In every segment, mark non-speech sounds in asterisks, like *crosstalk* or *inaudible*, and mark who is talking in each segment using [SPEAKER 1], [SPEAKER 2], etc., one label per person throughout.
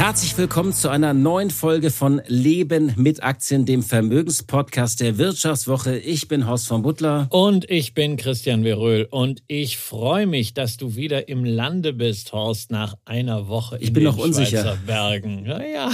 [SPEAKER 1] Herzlich willkommen zu einer neuen Folge von Leben mit Aktien, dem Vermögenspodcast der Wirtschaftswoche. Ich bin Horst von Butler.
[SPEAKER 2] Und ich bin Christian Veröhl. Und ich freue mich, dass du wieder im Lande bist, Horst, nach einer Woche
[SPEAKER 1] ich in bin
[SPEAKER 2] den
[SPEAKER 1] noch unsicher.
[SPEAKER 2] Schweizer Bergen. Ja,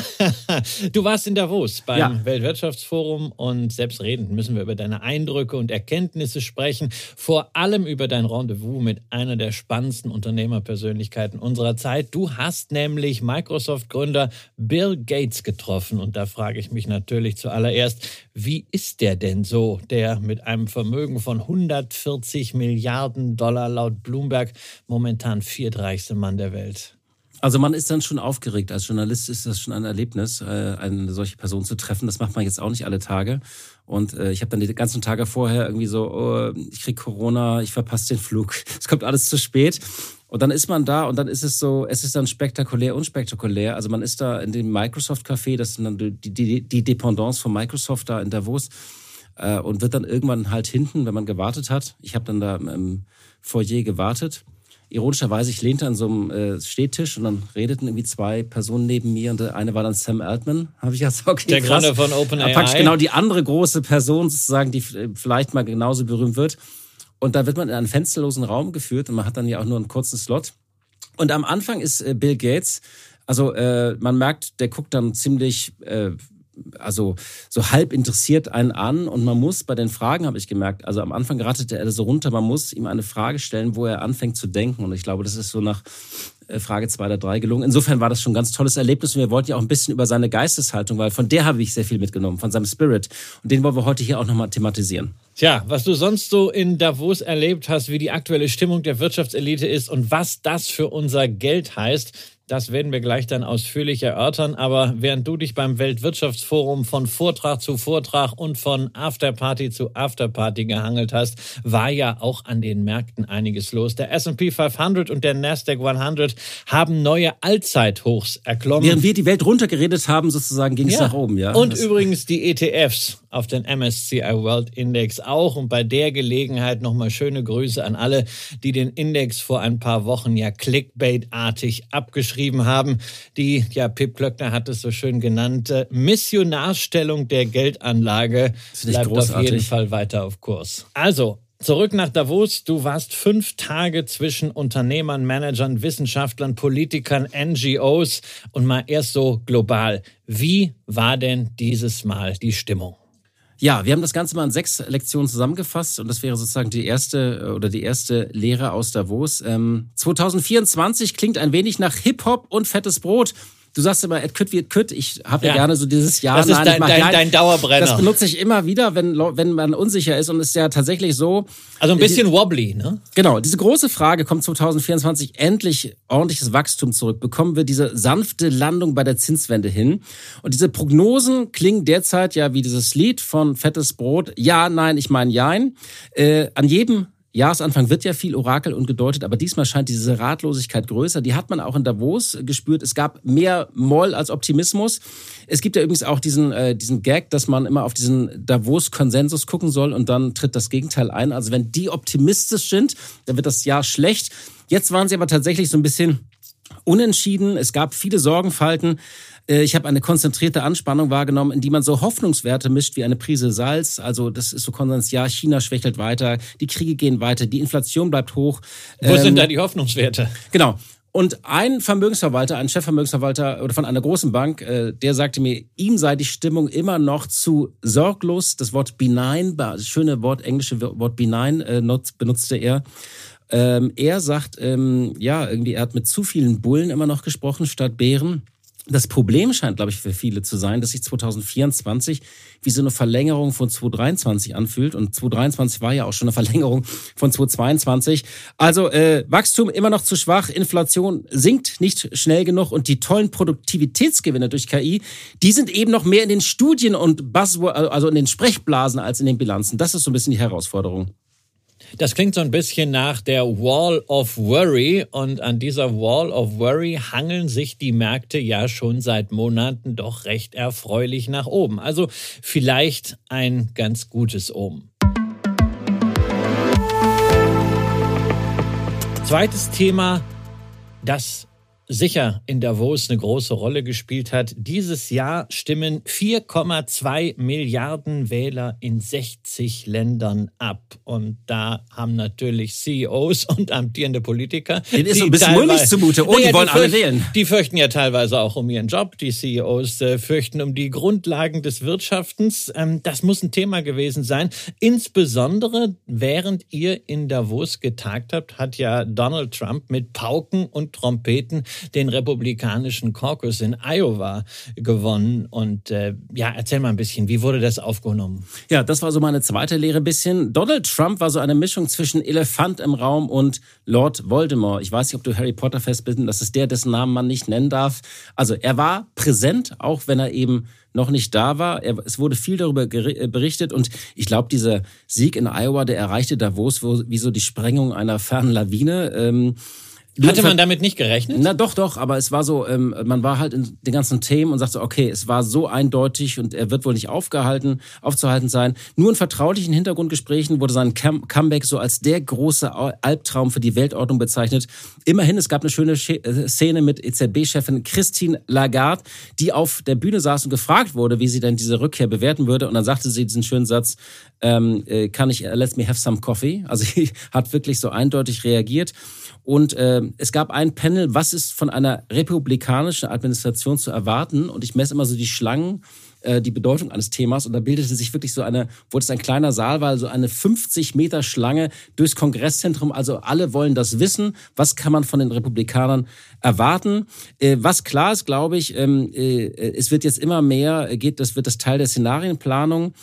[SPEAKER 2] *laughs* Du warst in Davos beim ja. Weltwirtschaftsforum und selbstredend müssen wir über deine Eindrücke und Erkenntnisse sprechen. Vor allem über dein Rendezvous mit einer der spannendsten Unternehmerpersönlichkeiten unserer Zeit. Du hast nämlich Microsoft Gründer Bill Gates getroffen. Und da frage ich mich natürlich zuallererst, wie ist der denn so, der mit einem Vermögen von 140 Milliarden Dollar laut Bloomberg momentan viertreichste Mann der Welt?
[SPEAKER 1] Also man ist dann schon aufgeregt. Als Journalist ist das schon ein Erlebnis, äh, eine solche Person zu treffen. Das macht man jetzt auch nicht alle Tage. Und äh, ich habe dann die ganzen Tage vorher irgendwie so, oh, ich krieg Corona, ich verpasse den Flug. *laughs* Es kommt alles zu spät. Und dann ist man da und dann ist es so, es ist dann spektakulär, unspektakulär. Also man ist da in dem Microsoft Café, das sind dann die, die, die Dependance von Microsoft da in Davos äh, und wird dann irgendwann halt hinten, wenn man gewartet hat. Ich habe dann da im Foyer gewartet. Ironischerweise, ich lehnte an so einem äh, Stehtisch und dann redeten irgendwie zwei Personen neben mir und eine war dann Sam Altman. *laughs* Habe ich gesagt, okay,
[SPEAKER 2] Der Gründer von OpenAI. Praktisch
[SPEAKER 1] genau die andere große Person sozusagen, die vielleicht mal genauso berühmt wird. Und da wird man in einen fensterlosen Raum geführt und man hat dann ja auch nur einen kurzen Slot. Und am Anfang ist äh, Bill Gates, also äh, man merkt, der guckt dann ziemlich, äh, also so halb interessiert einen an und man muss bei den Fragen, habe ich gemerkt, also am Anfang rattete er so runter, man muss ihm eine Frage stellen, wo er anfängt zu denken. Und ich glaube, das ist so nach Frage zwei oder drei gelungen. Insofern war das schon ein ganz tolles Erlebnis und wir wollten ja auch ein bisschen über seine Geisteshaltung, weil von der habe ich sehr viel mitgenommen, von seinem Spirit. Und den wollen wir heute hier auch nochmal thematisieren.
[SPEAKER 2] Tja, was du sonst so in Davos erlebt hast, wie die aktuelle Stimmung der Wirtschaftselite ist und was das für unser Geld heißt, das werden wir gleich dann ausführlich erörtern. Aber während du dich beim Weltwirtschaftsforum von Vortrag zu Vortrag und von Afterparty zu Afterparty gehangelt hast, war ja auch an den Märkten einiges los. Der S&P 500 und der Nasdaq 100 haben neue Allzeithochs erklommen.
[SPEAKER 1] Während wir die Welt runtergeredet haben, sozusagen ging es ja. nach oben. Ja.
[SPEAKER 2] Und das übrigens die ETFs auf den MSCI World Index auch. Und bei der Gelegenheit nochmal schöne Grüße an alle, die den Index vor ein paar Wochen ja clickbait-artig abgeschrieben haben. Die, ja, Pip Klöckner hat es so schön genannt, äh, Missionarstellung der Geldanlage bleibt großartig. auf jeden Fall weiter auf Kurs. Also, Zurück nach Davos. Du warst fünf Tage zwischen Unternehmern, Managern, Wissenschaftlern, Politikern, NGOs und mal erst so global. Wie war denn dieses Mal die Stimmung?
[SPEAKER 1] Ja, wir haben das Ganze mal in sechs Lektionen zusammengefasst und das wäre sozusagen die erste äh, oder die erste Lehre aus Davos. Ähm, 2024 klingt ein wenig nach Hip-Hop und fettes Brot du sagst immer, et kütt wie et kütt. Ich habe ja. ja. gerne so dieses Jahr.
[SPEAKER 2] Das ist dein, dein, dein, Dauerbrenner.
[SPEAKER 1] Das benutze ich immer wieder, wenn, wenn man unsicher ist und es ist ja tatsächlich so.
[SPEAKER 2] Also ein bisschen die, wobbly, ne?
[SPEAKER 1] Genau. Diese große Frage, kommt 2024 endlich ordentliches Wachstum zurück? Bekommen wir diese sanfte Landung bei der Zinswende hin? Und diese Prognosen klingen derzeit ja wie dieses Lied von Fettes Brot. Ja, nein, ich meine Jein. Äh, an jedem Jahresanfang wird ja viel Orakel und gedeutet, aber diesmal scheint diese Ratlosigkeit größer. Die hat man auch in Davos gespürt. Es gab mehr Moll als Optimismus. Es gibt ja übrigens auch diesen, äh, diesen Gag, dass man immer auf diesen Davos-Konsensus gucken soll und dann tritt das Gegenteil ein. Also wenn die optimistisch sind, dann wird das Jahr schlecht. Jetzt waren sie aber tatsächlich so ein bisschen unentschieden. Es gab viele Sorgenfalten. Äh, ich habe eine konzentrierte Anspannung wahrgenommen, in die man so Hoffnungswerte mischt wie eine Prise Salz. Also das ist so Konsens, ja, China schwächelt weiter, die Kriege gehen weiter, die Inflation bleibt hoch.
[SPEAKER 2] Wo ähm, sind da die Hoffnungswerte?
[SPEAKER 1] Genau. Und ein Vermögensverwalter, ein Chefvermögensverwalter oder von einer großen Bank, äh, der sagte mir, ihm sei die Stimmung immer noch zu sorglos. Das Wort benign, das schöne Wort, englische Wort benign äh, benutzte er. Ähm, er sagt, ähm, ja, irgendwie, er hat mit zu vielen Bullen immer noch gesprochen statt Bären. Das Problem scheint, glaube ich, für viele zu sein, dass sich 2024 wie so eine Verlängerung von 2023 anfühlt. Und 2023 war ja auch schon eine Verlängerung von 2022. Also äh, Wachstum immer noch zu schwach, Inflation sinkt nicht schnell genug und die tollen Produktivitätsgewinne durch KI, die sind eben noch mehr in den Studien und Buzzword, also in den Sprechblasen als in den Bilanzen. Das ist so ein bisschen die Herausforderung.
[SPEAKER 2] Das klingt so ein bisschen nach der Wall of Worry und an dieser Wall of Worry hangeln sich die Märkte ja schon seit Monaten doch recht erfreulich nach oben. Also vielleicht ein ganz gutes Omen. Zweites Thema, das sicher in Davos eine große Rolle gespielt hat. Dieses Jahr stimmen 4,2 Milliarden Wähler in 60 Ländern ab. Und da haben natürlich CEOs *laughs* und amtierende Politiker.
[SPEAKER 1] Den ist so ein bisschen mulmig zumute. Oh, naja, die wollen die alle wählen.
[SPEAKER 2] Die fürchten ja teilweise auch um ihren Job. Die CEOs äh, fürchten um die Grundlagen des Wirtschaftens. Ähm, das muss ein Thema gewesen sein. Insbesondere während ihr in Davos getagt habt, hat ja Donald Trump mit Pauken und Trompeten den republikanischen Caucus in Iowa gewonnen. Und äh, ja, erzähl mal ein bisschen, wie wurde das aufgenommen?
[SPEAKER 1] Ja, das war so meine zweite Lehre bisschen. Donald Trump war so eine Mischung zwischen Elefant im Raum und Lord Voldemort. Ich weiß nicht, ob du Harry Potter fest bist, das ist der, dessen Namen man nicht nennen darf. Also er war präsent, auch wenn er eben noch nicht da war. Es wurde viel darüber äh, berichtet und ich glaube, dieser Sieg in Iowa, der erreichte Davos wie so die Sprengung einer fernen Lawine. Ähm,
[SPEAKER 2] hatte man damit nicht gerechnet?
[SPEAKER 1] Na doch, doch, aber es war so, ähm, man war halt in den ganzen Themen und sagte, okay, es war so eindeutig und er wird wohl nicht aufgehalten, aufzuhalten sein. Nur in vertraulichen Hintergrundgesprächen wurde sein Comeback so als der große Albtraum für die Weltordnung bezeichnet. Immerhin, es gab eine schöne äh, Szene mit EZB-Chefin Christine Lagarde, die auf der Bühne saß und gefragt wurde, wie sie denn diese Rückkehr bewerten würde. Und dann sagte sie diesen schönen Satz, ähm, äh, kann ich, let me have some coffee? Also *laughs* sie hat wirklich so eindeutig reagiert. Und äh, es gab ein Panel, was ist von einer republikanischen Administration zu erwarten? Und ich messe immer so die Schlangen, äh, die Bedeutung eines Themas. Und da bildete sich wirklich so eine, wo es ein kleiner Saal war, so eine 50 Meter Schlange durchs Kongresszentrum. Also alle wollen das wissen. Was kann man von den Republikanern erwarten? Äh, was klar ist, glaube ich, ähm, äh, es wird jetzt immer mehr, geht, das wird das Teil der Szenarienplanung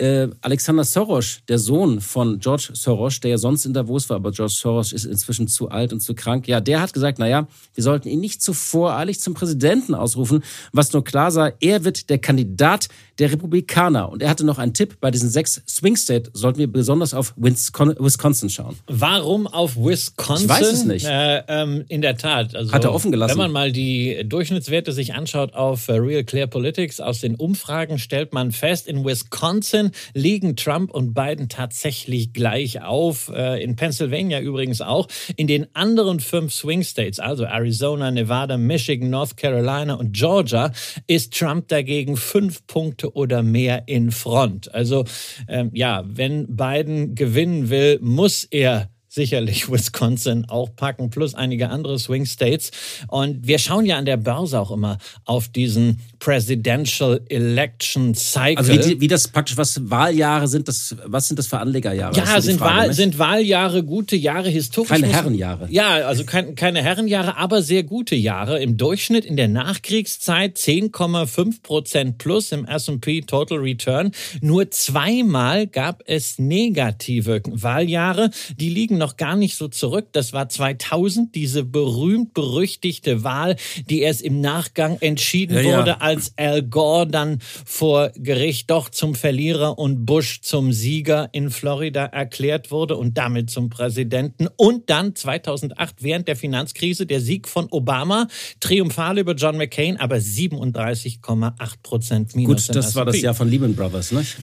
[SPEAKER 1] äh, Alexander Soros, der Sohn von George Soros, der ja sonst in Davos war, aber George Soros ist inzwischen zu alt und zu krank. Ja, der hat gesagt, naja, wir sollten ihn nicht zu voreilig zum Präsidenten ausrufen, was nur klar sah, er wird der Kandidat der Republikaner. Und er hatte noch einen Tipp, bei diesen sechs Swing State sollten wir besonders auf Wisconsin schauen.
[SPEAKER 2] Warum auf Wisconsin?
[SPEAKER 1] Ich weiß es nicht.
[SPEAKER 2] Äh, ähm, in der Tat.
[SPEAKER 1] Also, hat er offen gelassen.
[SPEAKER 2] Wenn man mal die Durchschnittswerte sich anschaut auf äh, Real Clear Politics, aus den Umfragen stellt man fest, in Wisconsin liegen Trump und Biden tatsächlich gleich auf. Äh, in Pennsylvania übrigens auch. In den anderen fünf Swing States, also Arizona, Nevada, Michigan, North Carolina und Georgia, ist Trump dagegen fünf Punkte oder mehr in Front. Also ähm, ja, wenn Biden gewinnen will, muss er sicherlich Wisconsin auch packen, plus einige andere Swing States. Und wir schauen ja an der Börse auch immer auf diesen Presidential Election Cycle.
[SPEAKER 1] Also wie, wie das praktisch, was Wahljahre sind, das, was sind das für Anlegerjahre?
[SPEAKER 2] Ja, sind, Frage, Wahl, sind Wahljahre gute Jahre historisch?
[SPEAKER 1] Keine Herrenjahre.
[SPEAKER 2] Ja, also kein, keine Herrenjahre, aber sehr gute Jahre. Im Durchschnitt in der Nachkriegszeit 10,5 Prozent plus im S&P Total Return. Nur zweimal gab es negative Wahljahre. Die liegen noch gar nicht so zurück. Das war 2000, diese berühmt-berüchtigte Wahl, die erst im Nachgang entschieden ja, wurde, ja. Als Al Gore dann vor Gericht doch zum Verlierer und Bush zum Sieger in Florida erklärt wurde und damit zum Präsidenten. Und dann 2008 während der Finanzkrise der Sieg von Obama, triumphal über John McCain, aber 37,8 Prozent minus.
[SPEAKER 1] Gut, das war das Jahr von Lehman Brothers, nicht?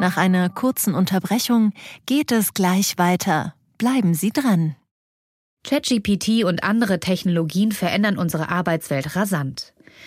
[SPEAKER 3] Nach einer kurzen Unterbrechung geht es gleich weiter. Bleiben Sie dran. ChatGPT und andere Technologien verändern unsere Arbeitswelt rasant.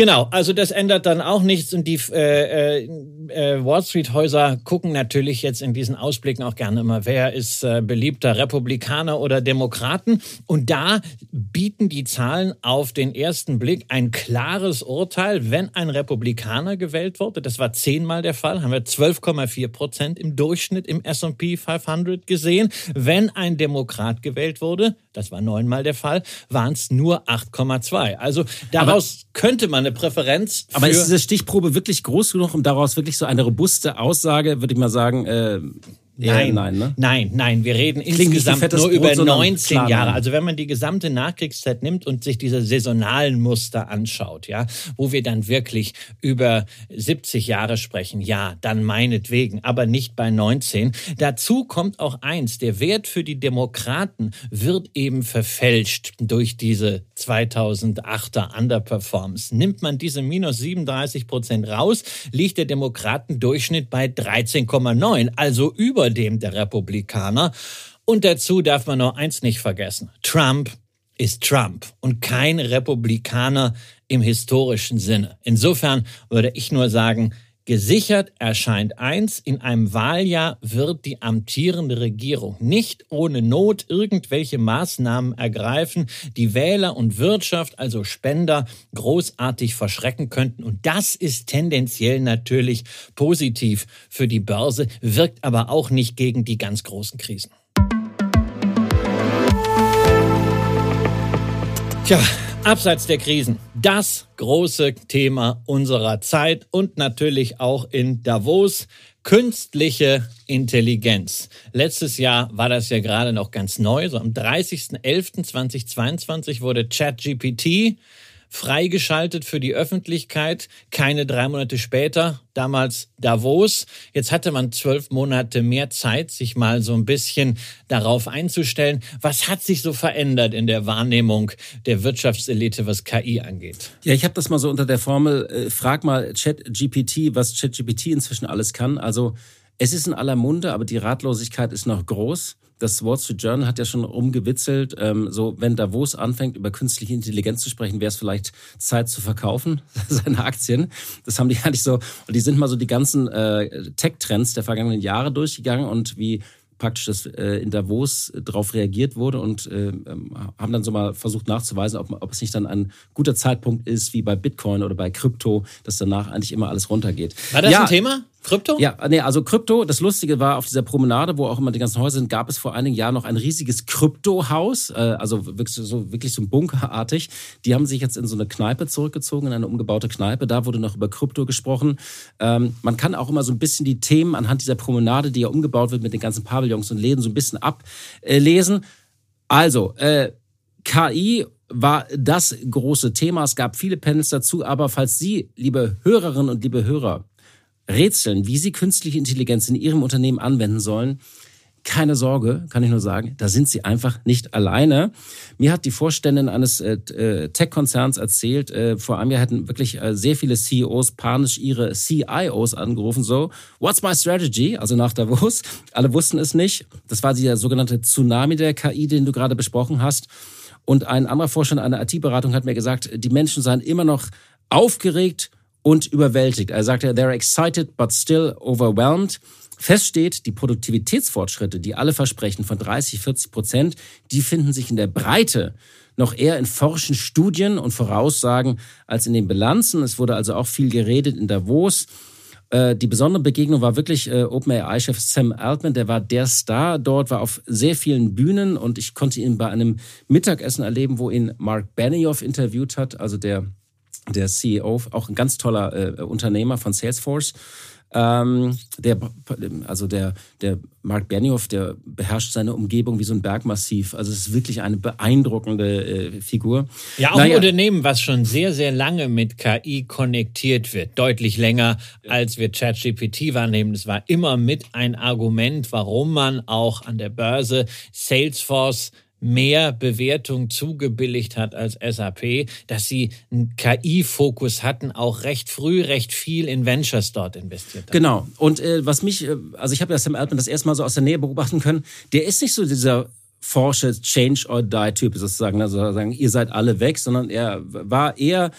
[SPEAKER 2] Genau, also das ändert dann auch nichts und die äh, äh, Wall Street Häuser gucken natürlich jetzt in diesen Ausblicken auch gerne immer, wer ist äh, beliebter Republikaner oder Demokraten? Und da bieten die Zahlen auf den ersten Blick ein klares Urteil, wenn ein Republikaner gewählt wurde, das war zehnmal der Fall, haben wir 12,4 Prozent im Durchschnitt im S&P 500 gesehen, wenn ein Demokrat gewählt wurde, das war neunmal der Fall, waren es nur 8,2. Also daraus Aber könnte man eine Präferenz.
[SPEAKER 1] Aber ist diese Stichprobe wirklich groß genug, um daraus wirklich so eine robuste Aussage, würde ich mal sagen, äh,
[SPEAKER 2] Nein, nein, ne? nein, nein. Wir reden Klingt insgesamt nur über 19 Jahre. Also wenn man die gesamte Nachkriegszeit nimmt und sich diese saisonalen Muster anschaut, ja, wo wir dann wirklich über 70 Jahre sprechen, ja, dann meinetwegen, aber nicht bei 19. Dazu kommt auch eins, der Wert für die Demokraten wird eben verfälscht durch diese 2008er Underperformance. Nimmt man diese minus 37 Prozent raus, liegt der Demokratendurchschnitt bei 13,9, also über dem der Republikaner. Und dazu darf man noch eins nicht vergessen. Trump ist Trump und kein Republikaner im historischen Sinne. Insofern würde ich nur sagen, Gesichert erscheint eins, in einem Wahljahr wird die amtierende Regierung nicht ohne Not irgendwelche Maßnahmen ergreifen, die Wähler und Wirtschaft, also Spender, großartig verschrecken könnten. Und das ist tendenziell natürlich positiv für die Börse, wirkt aber auch nicht gegen die ganz großen Krisen. Tja, Abseits der Krisen, das große Thema unserer Zeit und natürlich auch in Davos, künstliche Intelligenz. Letztes Jahr war das ja gerade noch ganz neu. So am 30.11.2022 wurde ChatGPT freigeschaltet für die Öffentlichkeit. Keine drei Monate später, damals Davos. Jetzt hatte man zwölf Monate mehr Zeit, sich mal so ein bisschen darauf einzustellen. Was hat sich so verändert in der Wahrnehmung der Wirtschaftselite, was KI angeht?
[SPEAKER 1] Ja, ich habe das mal so unter der Formel, äh, frag mal ChatGPT, was ChatGPT inzwischen alles kann. Also es ist in aller Munde, aber die Ratlosigkeit ist noch groß das Wall Street Journal hat ja schon rumgewitzelt, ähm, so wenn Davos anfängt, über künstliche Intelligenz zu sprechen, wäre es vielleicht Zeit zu verkaufen, *laughs* seine Aktien. Das haben die nicht so, und die sind mal so die ganzen äh, Tech-Trends der vergangenen Jahre durchgegangen und wie praktisch das äh, in Davos darauf reagiert wurde und äh, ähm, haben dann so mal versucht nachzuweisen, ob, ob es nicht dann ein guter Zeitpunkt ist, wie bei Bitcoin oder bei Krypto, dass danach eigentlich immer alles runtergeht.
[SPEAKER 2] War das ja, ein Thema? Krypto?
[SPEAKER 1] Ja, nee, also Krypto, das Lustige war, auf dieser Promenade, wo auch immer die ganzen Häuser sind, gab es vor einigen Jahren noch ein riesiges Kryptohaus, äh, also wirklich so, wirklich so bunkerartig. Die haben sich jetzt in so eine Kneipe zurückgezogen, in eine umgebaute Kneipe. Da wurde noch über Krypto gesprochen. Ähm, man kann auch immer so ein bisschen die Themen anhand dieser Promenade, die ja umgebaut wird mit den ganzen Pavillons und Läden, so ein bisschen ablesen. Also, äh, KI war das große Thema. Es gab viele Panels dazu, aber falls Sie, liebe Hörerinnen und liebe Hörer, rätseln, wie sie künstliche Intelligenz in ihrem Unternehmen anwenden sollen, keine Sorge, kann ich nur sagen, da sind sie einfach nicht alleine. Mir hat die Vorständin eines äh, äh Tech-Konzerns erzählt, äh, vor einem Jahr hätten wirklich äh, sehr viele CEOs panisch ihre CIOs angerufen, so, what's my strategy? Also nach Davos. *laughs* Alle wussten es nicht. Das war der sogenannte Tsunami der KI, den du gerade besprochen hast. Und ein anderer Vorstand einer IT-Beratung hat mir gesagt, die Menschen seien immer noch aufgeregt und überwältigt. Er sagte, they're excited but still overwhelmed. Fest steht, die Produktivitätsfortschritte, die alle versprechen von 30, 40 Prozent, die finden sich in der Breite noch eher in forschen Studien und Voraussagen als in den Bilanzen. Es wurde also auch viel geredet in Davos. Äh, die besondere Begegnung war wirklich äh, OpenAI-Chef Sam Altman, der war der Star dort, war auf sehr vielen Bühnen und ich konnte ihn bei einem Mittagessen erleben, wo ihn Mark Benioff interviewt hat, also der der CEO, auch ein ganz toller äh, Unternehmer von Salesforce. Ähm, der, also der, der Mark Benioff, der beherrscht seine Umgebung wie so ein Bergmassiv. Also es ist wirklich eine beeindruckende äh, Figur.
[SPEAKER 2] Ja, auch naja. ein Unternehmen, was schon sehr, sehr lange mit KI konnektiert wird. Deutlich länger, als wir ChatGPT wahrnehmen. Es war immer mit ein Argument, warum man auch an der Börse Salesforce mehr Bewertung zugebilligt hat als SAP, dass sie einen KI-Fokus hatten, auch recht früh, recht viel in Ventures dort investiert haben.
[SPEAKER 1] Genau. Und äh, was mich, äh, also ich habe ja Sam Altman das erste Mal so aus der Nähe beobachten können, der ist nicht so dieser forsche Change or Die Typ sozusagen, also sagen, ihr seid alle weg, sondern er war eher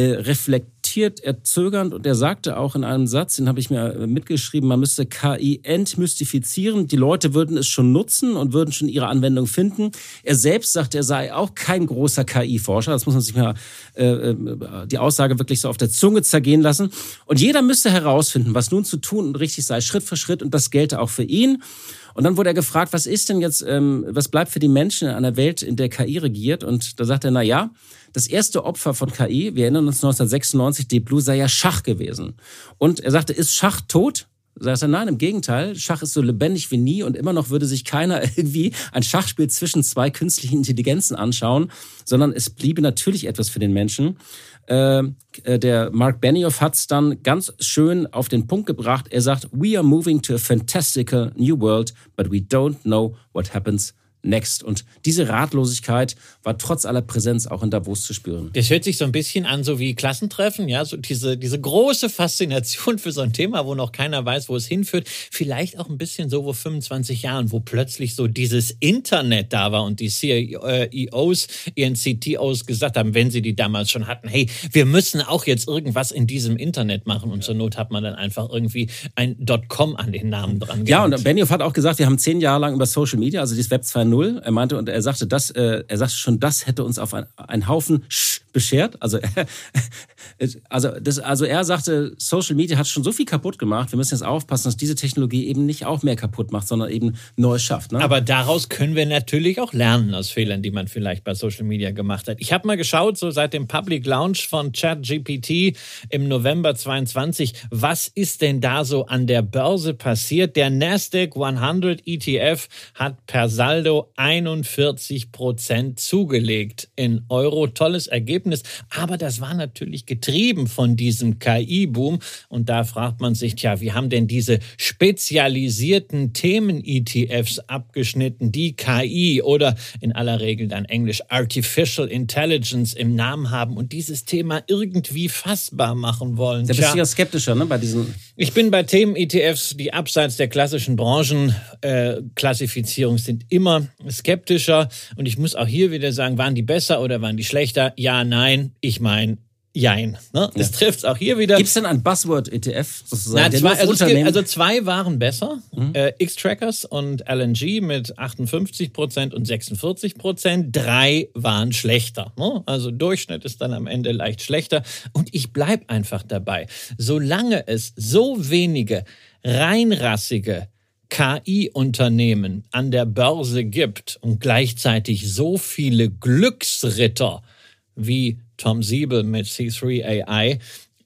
[SPEAKER 1] äh, reflektiert, erzögernd und er sagte auch in einem Satz, den habe ich mir äh, mitgeschrieben, man müsste KI entmystifizieren. Die Leute würden es schon nutzen und würden schon ihre Anwendung finden. Er selbst sagte, er sei auch kein großer KI-Forscher. Das muss man sich mal äh, äh, die Aussage wirklich so auf der Zunge zergehen lassen. Und jeder müsste herausfinden, was nun zu tun und richtig sei, Schritt für Schritt. Und das gelte auch für ihn. Und dann wurde er gefragt, was ist denn jetzt, ähm, was bleibt für die Menschen in einer Welt, in der KI regiert? Und da sagt er, na ja, das erste Opfer von KI, wir erinnern uns 1996, Deep Blue sei ja Schach gewesen. Und er sagte, ist Schach tot? Sagt er, nein, im Gegenteil, Schach ist so lebendig wie nie und immer noch würde sich keiner *laughs* irgendwie ein Schachspiel zwischen zwei künstlichen Intelligenzen anschauen, sondern es bliebe natürlich etwas für den Menschen. Äh, äh der Mark Benioff hat es dann ganz schön auf den Punkt gebracht. Er sagt, we are moving to a fantastical new world, but we don't know what happens next. Und diese Ratlosigkeit war trotz aller Präsenz auch in Davos zu spüren.
[SPEAKER 2] Das hört sich so ein bisschen an, so wie Klassentreffen, ja, so diese, diese große Faszination für so ein Thema, wo noch keiner weiß, wo es hinführt. Vielleicht auch ein bisschen so, wo 25 Jahren, wo plötzlich so dieses Internet da war und die CEOs, ihren CTOs gesagt haben, wenn sie die damals schon hatten, hey, wir müssen auch jetzt irgendwas in diesem Internet machen. Und zur Not hat man dann einfach irgendwie ein .com an den Namen dran.
[SPEAKER 1] Ja, und Benioff hat auch gesagt, wir haben zehn Jahre lang über Social Media, also dieses Web 2 2.0. Er meinte und er sagte, das, äh, er sagte schon, das hätte uns auf ein, einen Haufen Sch beschert. Also, *laughs* also, das, also er sagte, Social Media hat schon so viel kaputt gemacht. Wir müssen jetzt aufpassen, dass diese Technologie eben nicht auch mehr kaputt macht, sondern eben Neues schafft.
[SPEAKER 2] Ne? Aber daraus können wir natürlich auch lernen aus Fehlern, die man vielleicht bei Social Media gemacht hat. Ich habe mal geschaut, so seit dem Public Launch von ChatGPT im November 22, was ist denn da so an der Börse passiert? Der Nasdaq 100 ETF hat per Saldo 41 Prozent zugelegt in Euro. Tolles Ergebnis. Aber das war natürlich getrieben von diesem KI-Boom. Und da fragt man sich, tja, wie haben denn diese spezialisierten Themen-ETFs abgeschnitten, die KI oder in aller Regel dann Englisch Artificial Intelligence im Namen haben und dieses Thema irgendwie fassbar machen wollen?
[SPEAKER 1] Da bist du ja skeptischer, ne, bei diesen.
[SPEAKER 2] Ich bin bei Themen-ETFs, die abseits der klassischen Branchenklassifizierung äh, sind immer skeptischer. Und ich muss auch hier wieder sagen, waren die besser oder waren die schlechter? Ja, nein. Ich meine, Jein. Ne? Das ja. trifft auch hier wieder.
[SPEAKER 1] Gibt es denn ein Buzzword-ETF
[SPEAKER 2] sozusagen? Na, zwei, also, gibt, also, zwei waren besser. Mhm. Äh, X-Trackers und LNG mit 58 Prozent und 46 Prozent. Drei waren schlechter. Ne? Also Durchschnitt ist dann am Ende leicht schlechter. Und ich bleib einfach dabei. Solange es so wenige reinrassige KI-Unternehmen an der Börse gibt und gleichzeitig so viele Glücksritter wie Tom Siebel mit C3 AI,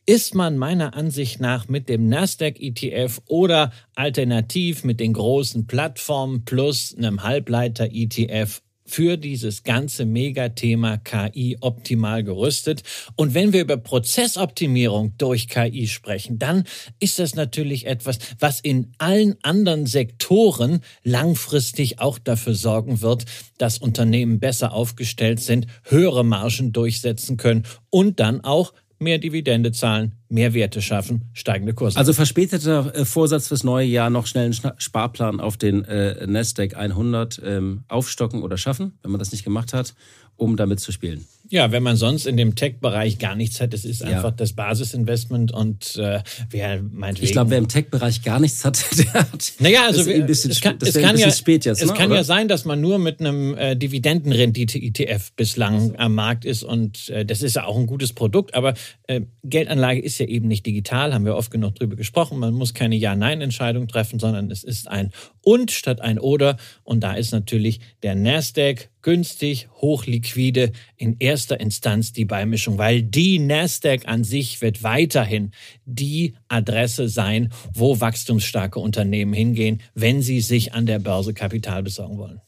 [SPEAKER 2] ist man meiner Ansicht nach mit dem Nasdaq ETF oder alternativ mit den großen Plattformen plus einem Halbleiter ETF für dieses ganze Megathema KI optimal gerüstet. Und wenn wir über Prozessoptimierung durch KI sprechen, dann ist das natürlich etwas, was in allen anderen Sektoren langfristig auch dafür sorgen wird, dass Unternehmen besser aufgestellt sind, höhere Margen durchsetzen können und dann auch mehr Dividende zahlen, mehr Werte schaffen, steigende Kurse.
[SPEAKER 1] Also verspäteter äh, Vorsatz fürs neue Jahr, noch schnell einen Sparplan auf den äh, Nasdaq 100 ähm, aufstocken oder schaffen, wenn man das nicht gemacht hat, um damit zu spielen.
[SPEAKER 2] Ja, wenn man sonst in dem Tech-Bereich gar nichts hat, das ist einfach ja. das Basisinvestment und äh, wer meint
[SPEAKER 1] Ich glaube, wer im Tech-Bereich gar nichts hat, *laughs* der hat.
[SPEAKER 2] Naja, also ein bisschen, es kann, es kann ja, spät jetzt. Es ne, kann oder? ja sein, dass man nur mit einem äh, Dividendenrendite-ETF bislang am Markt ist und äh, das ist ja auch ein gutes Produkt, aber äh, Geldanlage ist ja eben nicht digital, haben wir oft genug drüber gesprochen. Man muss keine Ja-Nein-Entscheidung treffen, sondern es ist ein Und statt ein Oder und da ist natürlich der Nasdaq günstig, hochliquide, in erster Instanz die Beimischung, weil die Nasdaq an sich wird weiterhin die Adresse sein, wo wachstumsstarke Unternehmen hingehen, wenn sie sich an der Börse Kapital besorgen wollen.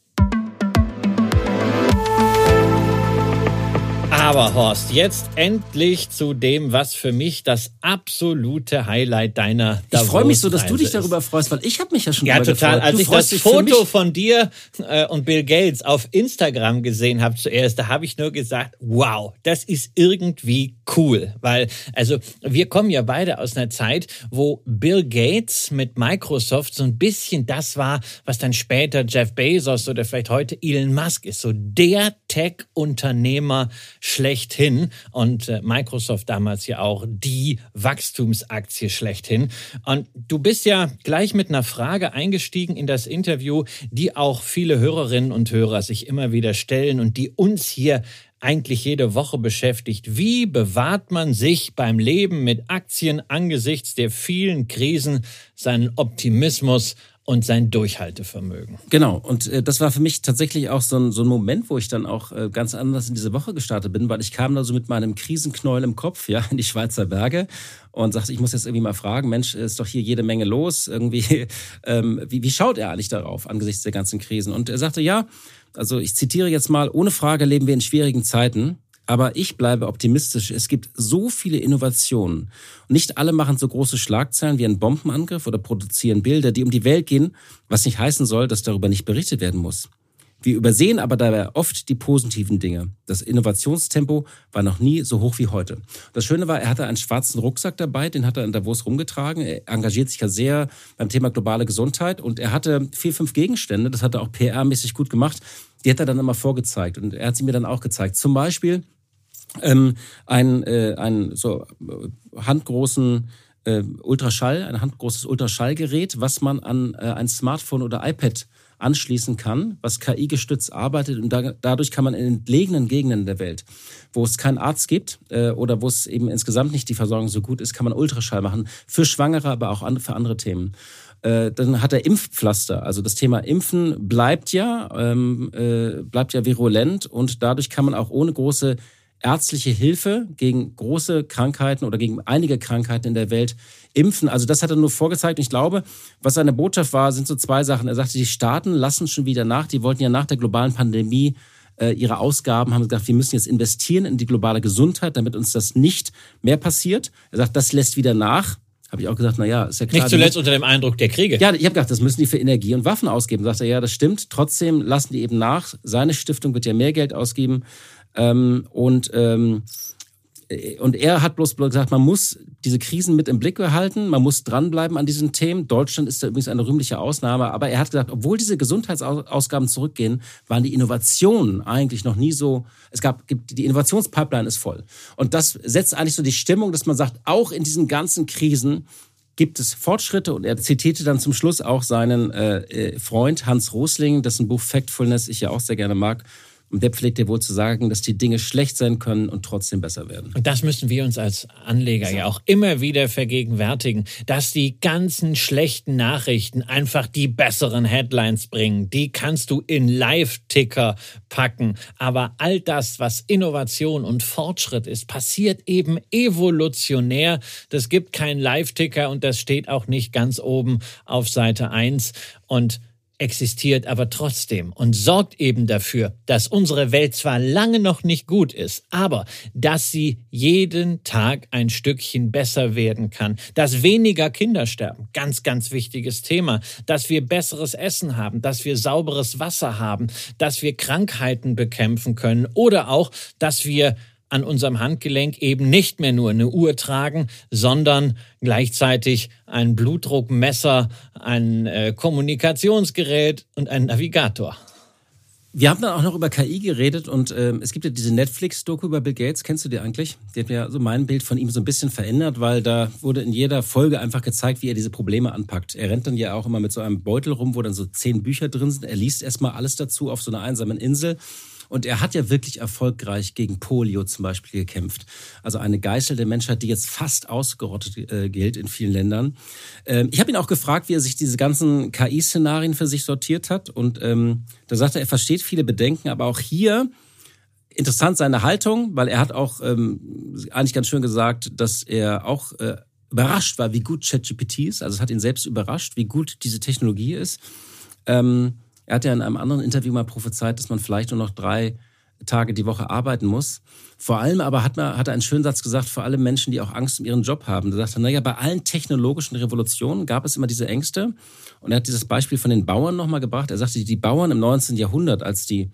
[SPEAKER 2] Aber Horst, jetzt endlich zu dem, was für mich das absolute Highlight deiner
[SPEAKER 1] Ich freue mich so, dass du dich darüber freust, weil ich habe mich ja schon
[SPEAKER 2] Ja, total. Als ich das Foto von dir äh, und Bill Gates auf Instagram gesehen habe zuerst, da habe ich nur gesagt, wow, das ist irgendwie cool, weil also wir kommen ja beide aus einer Zeit, wo Bill Gates mit Microsoft so ein bisschen das war, was dann später Jeff Bezos oder vielleicht heute Elon Musk ist, so der Tech-Unternehmer schlechthin und äh, Microsoft damals ja auch die Wachstumsaktie schlechthin. Und du bist ja gleich mit einer Frage eingestiegen in das Interview, die auch viele Hörerinnen und Hörer sich immer wieder stellen und die uns hier eigentlich jede Woche beschäftigt. Wie bewahrt man sich beim Leben mit Aktien angesichts der vielen Krisen seinen Optimismus und sein Durchhaltevermögen.
[SPEAKER 1] Genau, und äh, das war für mich tatsächlich auch so ein, so ein Moment, wo ich dann auch äh, ganz anders in diese Woche gestartet bin, weil ich kam da so mit meinem Krisenknäuel im Kopf, ja, in die Schweizer Berge und sagte, ich muss jetzt irgendwie mal fragen, Mensch, ist doch hier jede Menge los, irgendwie, *laughs* ähm, wie, wie schaut er eigentlich darauf angesichts der ganzen Krisen? Und er sagte, ja, also ich zitiere jetzt mal, ohne Frage leben wir in schwierigen Zeiten. Aber ich bleibe optimistisch. Es gibt so viele Innovationen. Nicht alle machen so große Schlagzeilen wie ein Bombenangriff oder produzieren Bilder, die um die Welt gehen, was nicht heißen soll, dass darüber nicht berichtet werden muss. Wir übersehen aber dabei oft die positiven Dinge. Das Innovationstempo war noch nie so hoch wie heute. Das Schöne war, er hatte einen schwarzen Rucksack dabei, den hat er in Davos rumgetragen. Er engagiert sich ja sehr beim Thema globale Gesundheit und er hatte vier, fünf Gegenstände, das hat er auch PR-mäßig gut gemacht. Die hat er dann immer vorgezeigt und er hat sie mir dann auch gezeigt. Zum Beispiel ähm, einen, äh, einen so äh, handgroßen äh, Ultraschall, ein handgroßes Ultraschallgerät, was man an äh, ein Smartphone oder iPad anschließen kann, was KI-gestützt arbeitet und da, dadurch kann man in entlegenen Gegenden der Welt, wo es keinen Arzt gibt äh, oder wo es eben insgesamt nicht die Versorgung so gut ist, kann man Ultraschall machen für Schwangere, aber auch an, für andere Themen. Äh, dann hat er Impfpflaster. Also das Thema Impfen bleibt ja, ähm, äh, bleibt ja virulent und dadurch kann man auch ohne große ärztliche Hilfe gegen große Krankheiten oder gegen einige Krankheiten in der Welt impfen. Also das hat er nur vorgezeigt. Ich glaube, was seine Botschaft war, sind so zwei Sachen. Er sagte, die Staaten lassen schon wieder nach. Die wollten ja nach der globalen Pandemie äh, ihre Ausgaben, haben gesagt, wir müssen jetzt investieren in die globale Gesundheit, damit uns das nicht mehr passiert. Er sagt, das lässt wieder nach. Habe ich auch gesagt, na ja, ist ja klar.
[SPEAKER 2] Nicht zuletzt unter dem Eindruck der Kriege.
[SPEAKER 1] Ja, ich habe gedacht, das müssen die für Energie und Waffen ausgeben. Sagt er, ja, das stimmt. Trotzdem lassen die eben nach. Seine Stiftung wird ja mehr Geld ausgeben. Ähm, und, ähm, und er hat bloß gesagt, man muss diese Krisen mit im Blick behalten, man muss dranbleiben an diesen Themen. Deutschland ist da übrigens eine rühmliche Ausnahme, aber er hat gesagt, obwohl diese Gesundheitsausgaben zurückgehen, waren die Innovationen eigentlich noch nie so. Es gab, die Innovationspipeline ist voll. Und das setzt eigentlich so die Stimmung, dass man sagt, auch in diesen ganzen Krisen gibt es Fortschritte und er zitierte dann zum Schluss auch seinen äh, äh Freund Hans Rosling, dessen Buch Factfulness ich ja auch sehr gerne mag und der pflegt ja wohl zu sagen, dass die Dinge schlecht sein können und trotzdem besser werden.
[SPEAKER 2] Und das müssen wir uns als Anleger ja auch immer wieder vergegenwärtigen, dass die ganzen schlechten Nachrichten einfach die besseren Headlines bringen. Die kannst du in Live-Ticker packen. Aber all das, was Innovation und Fortschritt ist, passiert eben evolutionär. Das gibt keinen Live-Ticker und das steht auch nicht ganz oben auf Seite 1. Und existiert aber trotzdem und sorgt eben dafür, dass unsere Welt zwar lange noch nicht gut ist, aber dass sie jeden Tag ein Stückchen besser werden kann, dass weniger Kinder sterben, ganz, ganz wichtiges Thema, dass wir besseres Essen haben, dass wir sauberes Wasser haben, dass wir Krankheiten bekämpfen können oder auch, dass wir an unserem Handgelenk eben nicht mehr nur eine Uhr tragen, sondern gleichzeitig ein Blutdruckmesser, ein äh, Kommunikationsgerät und ein Navigator.
[SPEAKER 1] Wir haben dann auch noch über KI geredet und äh, es gibt ja diese Netflix-Doku über Bill Gates. Kennst du die eigentlich? Die hat mir so mein Bild von ihm so ein bisschen verändert, weil da wurde in jeder Folge einfach gezeigt, wie er diese Probleme anpackt. Er rennt dann ja auch immer mit so einem Beutel rum, wo dann so zehn Bücher drin sind. Er liest erstmal alles dazu auf so einer einsamen Insel und er hat ja wirklich erfolgreich gegen Polio zum Beispiel gekämpft. Also eine Geißel der Menschheit, die jetzt fast ausgerottet äh, gilt in vielen Ländern. Ähm, ich habe ihn auch gefragt, wie er sich diese ganzen KI-Szenarien für sich sortiert hat. Und ähm, da sagte er, er versteht viele Bedenken, aber auch hier interessant seine Haltung, weil er hat auch ähm, eigentlich ganz schön gesagt, dass er auch äh, überrascht war, wie gut ChatGPT ist. Also es hat ihn selbst überrascht, wie gut diese Technologie ist. Ähm, er hat ja in einem anderen Interview mal prophezeit, dass man vielleicht nur noch drei Tage die Woche arbeiten muss. Vor allem aber hat, man, hat er einen schönen Satz gesagt, vor allem Menschen, die auch Angst um ihren Job haben. Da sagt er, naja, bei allen technologischen Revolutionen gab es immer diese Ängste. Und er hat dieses Beispiel von den Bauern nochmal gebracht. Er sagte, die Bauern im 19. Jahrhundert, als die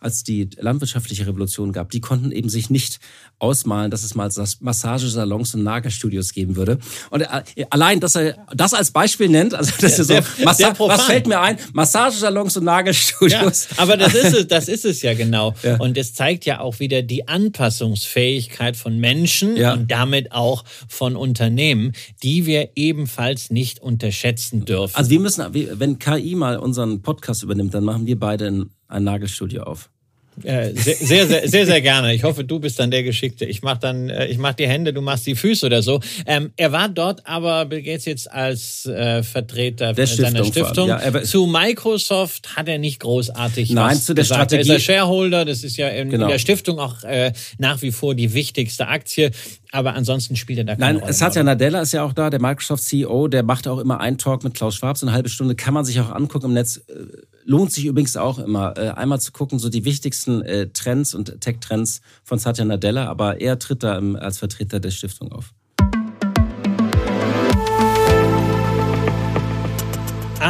[SPEAKER 1] als die landwirtschaftliche Revolution gab, die konnten eben sich nicht ausmalen, dass es mal Massagesalons und Nagelstudios geben würde. Und äh, allein, dass er das als Beispiel nennt, also das ist so, Massa was fällt mir ein? Massagesalons und Nagelstudios.
[SPEAKER 2] Ja, aber das ist es, das ist es ja genau. Ja. Und es zeigt ja auch wieder die Anpassungsfähigkeit von Menschen ja. und damit auch von Unternehmen, die wir ebenfalls nicht unterschätzen dürfen.
[SPEAKER 1] Also wir müssen, wenn KI mal unseren Podcast übernimmt, dann machen wir beide ein, ein Nagelstudio auf.
[SPEAKER 2] Äh, sehr, sehr, sehr, sehr, sehr gerne. Ich hoffe, du bist dann der Geschickte. Ich mach dann, äh, ich mach die Hände, du machst die Füße oder so. Ähm, er war dort aber Bill Gates jetzt als äh, Vertreter der seiner Stiftung. Ja, zu Microsoft hat er nicht großartig
[SPEAKER 1] Nein, was zu der gesagt. Strategie.
[SPEAKER 2] Er ist der Shareholder. Das ist ja in, genau. in der Stiftung auch äh, nach wie vor die wichtigste Aktie. Aber ansonsten spielt er da keine
[SPEAKER 1] Nein,
[SPEAKER 2] Rolle.
[SPEAKER 1] es hat ja Nadella ist ja auch da, der Microsoft CEO, der macht auch immer einen Talk mit Klaus Schwab, so eine halbe Stunde kann man sich auch angucken im Netz. Lohnt sich übrigens auch immer, äh, einmal zu gucken, so die wichtigsten äh, Trends und Tech-Trends von Satya Nadella, aber er tritt da als Vertreter der Stiftung auf.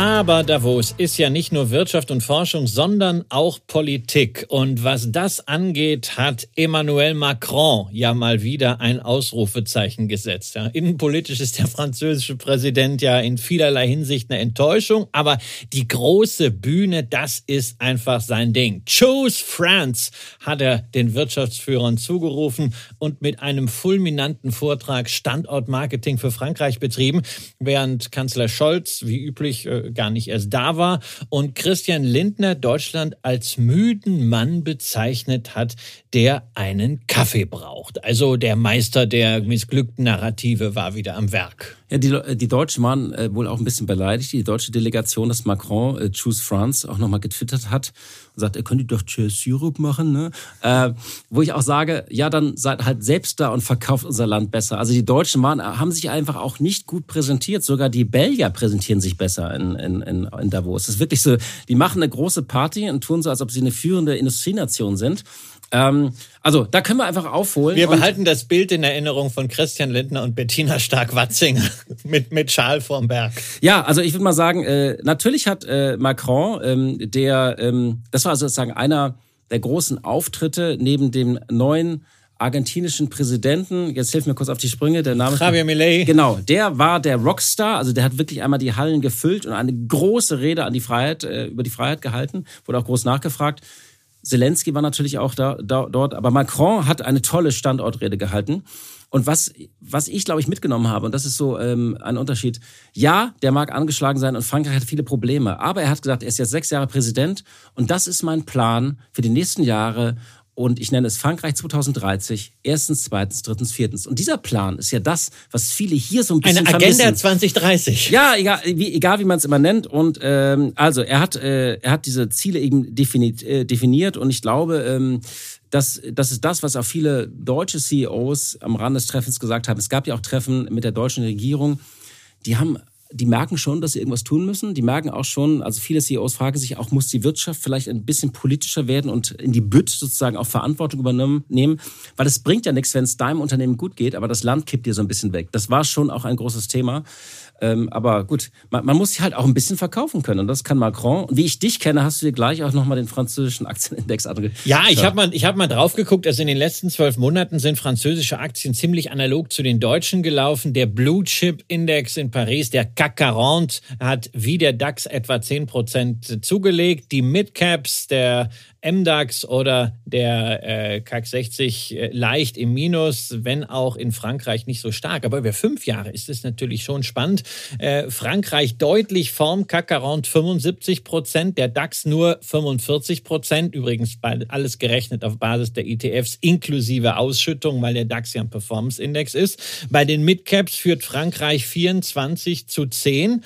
[SPEAKER 2] Aber Davos ist ja nicht nur Wirtschaft und Forschung, sondern auch Politik. Und was das angeht, hat Emmanuel Macron ja mal wieder ein Ausrufezeichen gesetzt. Ja, innenpolitisch ist der französische Präsident ja in vielerlei Hinsicht eine Enttäuschung, aber die große Bühne, das ist einfach sein Ding. Choose France hat er den Wirtschaftsführern zugerufen und mit einem fulminanten Vortrag Standortmarketing für Frankreich betrieben, während Kanzler Scholz wie üblich äh, gar nicht erst da war und Christian Lindner Deutschland als müden Mann bezeichnet hat, der einen Kaffee braucht. Also der Meister der missglückten Narrative war wieder am Werk.
[SPEAKER 1] Ja, die, die Deutschen waren äh, wohl auch ein bisschen beleidigt. Die deutsche Delegation, dass Macron äh, Choose France auch nochmal getwittert hat und sagt, er könnte doch Europe machen. Ne? Äh, wo ich auch sage, ja, dann seid halt selbst da und verkauft unser Land besser. Also die Deutschen waren, haben sich einfach auch nicht gut präsentiert. Sogar die Belgier präsentieren sich besser in, in, in, in Davos. Es ist wirklich so, die machen eine große Party und tun so, als ob sie eine führende Industrienation sind. Ähm, also da können wir einfach aufholen.
[SPEAKER 2] Wir behalten das Bild in Erinnerung von Christian Lindner und Bettina Stark-Watzinger *laughs* mit, mit Schal vorm Berg.
[SPEAKER 1] Ja, also ich würde mal sagen, äh, natürlich hat äh, Macron, ähm, der, ähm, das war sozusagen einer der großen Auftritte neben dem neuen argentinischen Präsidenten, jetzt hilf mir kurz auf die Sprünge, der Name
[SPEAKER 2] Javier Milei.
[SPEAKER 1] Genau, der war der Rockstar, also der hat wirklich einmal die Hallen gefüllt und eine große Rede an die Freiheit, äh, über die Freiheit gehalten, wurde auch groß nachgefragt. Zelensky war natürlich auch da, da, dort, aber Macron hat eine tolle Standortrede gehalten. Und was, was ich, glaube ich, mitgenommen habe, und das ist so ähm, ein Unterschied, ja, der mag angeschlagen sein und Frankreich hat viele Probleme, aber er hat gesagt, er ist jetzt sechs Jahre Präsident und das ist mein Plan für die nächsten Jahre und ich nenne es Frankreich 2030, erstens, zweitens, drittens, viertens. Und dieser Plan ist ja das, was viele hier so ein bisschen
[SPEAKER 2] Eine Agenda
[SPEAKER 1] vermissen.
[SPEAKER 2] 2030.
[SPEAKER 1] Ja, egal wie, egal wie man es immer nennt. Und ähm, also er hat, äh, er hat diese Ziele eben definiert, äh, definiert und ich glaube, ähm, das, das ist das, was auch viele deutsche CEOs am Rand des Treffens gesagt haben. Es gab ja auch Treffen mit der deutschen Regierung. Die haben die merken schon, dass sie irgendwas tun müssen. Die merken auch schon, also viele CEOs fragen sich auch, muss die Wirtschaft vielleicht ein bisschen politischer werden und in die Bütt sozusagen auch Verantwortung übernehmen? Weil es bringt ja nichts, wenn es deinem Unternehmen gut geht, aber das Land kippt dir so ein bisschen weg. Das war schon auch ein großes Thema. Ähm, aber gut, man, man, muss sich halt auch ein bisschen verkaufen können. Und das kann Macron. Und wie ich dich kenne, hast du dir gleich auch nochmal den französischen Aktienindex angeguckt.
[SPEAKER 2] Ja, ich habe mal, ich hab mal drauf geguckt. Also in den letzten zwölf Monaten sind französische Aktien ziemlich analog zu den deutschen gelaufen. Der Blue Chip Index in Paris, der CAC 40, hat wie der DAX etwa zehn Prozent zugelegt. Die Midcaps, der MDAX oder der äh, CAC 60 äh, leicht im Minus, wenn auch in Frankreich nicht so stark. Aber über fünf Jahre ist es natürlich schon spannend. Äh, Frankreich deutlich vorm CAC 40 75 Prozent, der DAX nur 45 Prozent. Übrigens alles gerechnet auf Basis der ETFs inklusive Ausschüttung, weil der DAX ja ein Performance-Index ist. Bei den Midcaps führt Frankreich 24 zu 10.